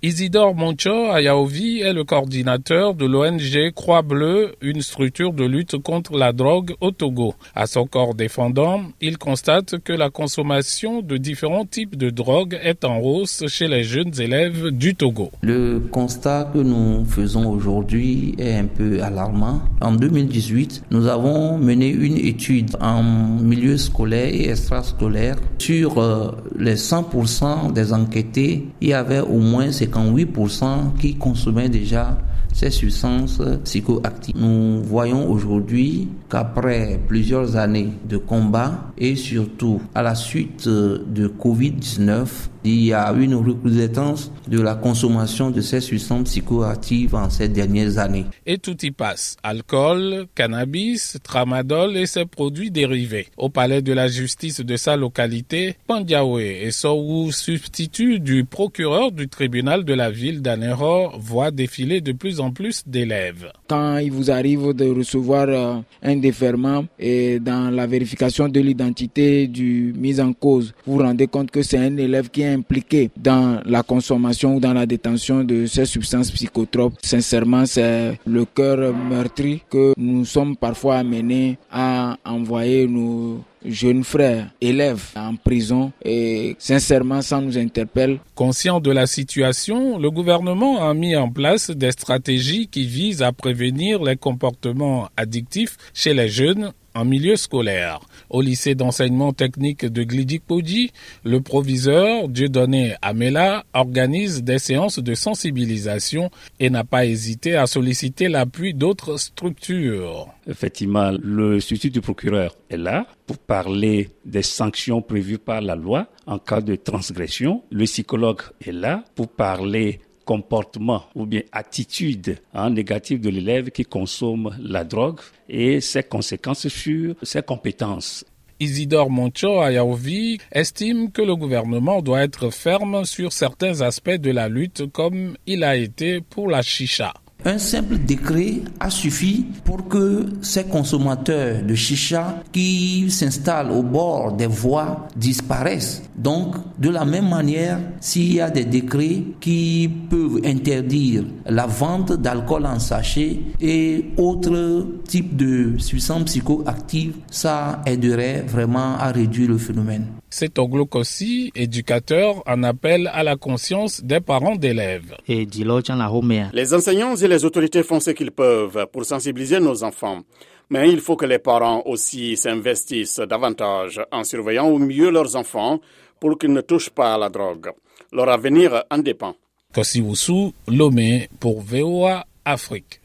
Isidore Moncho Ayaovi est le coordinateur de l'ONG Croix Bleue, une structure de lutte contre la drogue au Togo. À son corps défendant, il constate que la consommation de différents types de drogues est en hausse chez les jeunes élèves du Togo. Le constat que nous faisons aujourd'hui est un peu alarmant. En 2018, nous avons mené une étude en milieu scolaire et extrascolaire. Sur euh, les 100% des enquêtés, y avait au moins 58% qui consommaient déjà ces substances psychoactives. Nous voyons aujourd'hui qu'après plusieurs années de combat et surtout à la suite de Covid-19, il y a une recrudescence de la consommation de ces substances psychoactives en ces dernières années. Et tout y passe. Alcool, cannabis, tramadol et ses produits dérivés. Au palais de la justice de sa localité, Pandiawe et Sowu, substitut du procureur du tribunal de la ville d'Anero, voient défiler de plus en plus d'élèves. Quand il vous arrive de recevoir euh, un déferment et dans la vérification de l'identité du mis en cause, vous vous rendez compte que c'est un élève qui est impliqué dans la consommation ou dans la détention de ces substances psychotropes. Sincèrement, c'est le cœur meurtri que nous sommes parfois amenés à envoyer nos jeunes frères, élèves en prison et sincèrement ça nous interpelle. Conscient de la situation, le gouvernement a mis en place des stratégies qui visent à prévenir les comportements addictifs chez les jeunes en milieu scolaire. Au lycée d'enseignement technique de Glidikpodi, le proviseur Dieudonné Amela organise des séances de sensibilisation et n'a pas hésité à solliciter l'appui d'autres structures. Effectivement, le substitut du procureur est là pour parler des sanctions prévues par la loi en cas de transgression. Le psychologue est là pour parler comportement ou bien attitude hein, négative de l'élève qui consomme la drogue et ses conséquences sur ses compétences. Isidore Moncho Ayaovi estime que le gouvernement doit être ferme sur certains aspects de la lutte comme il a été pour la chicha. Un simple décret a suffi pour que ces consommateurs de chicha qui s'installent au bord des voies disparaissent. Donc, de la même manière, s'il y a des décrets qui peuvent interdire la vente d'alcool en sachet et autres types de substances psychoactives, ça aiderait vraiment à réduire le phénomène. C'est aussi éducateur, en appel à la conscience des parents d'élèves. Les enseignants et les autorités font ce qu'ils peuvent pour sensibiliser nos enfants. Mais il faut que les parents aussi s'investissent davantage en surveillant au mieux leurs enfants pour qu'ils ne touchent pas à la drogue. Leur avenir en dépend. Kossi Lomé pour VOA Afrique.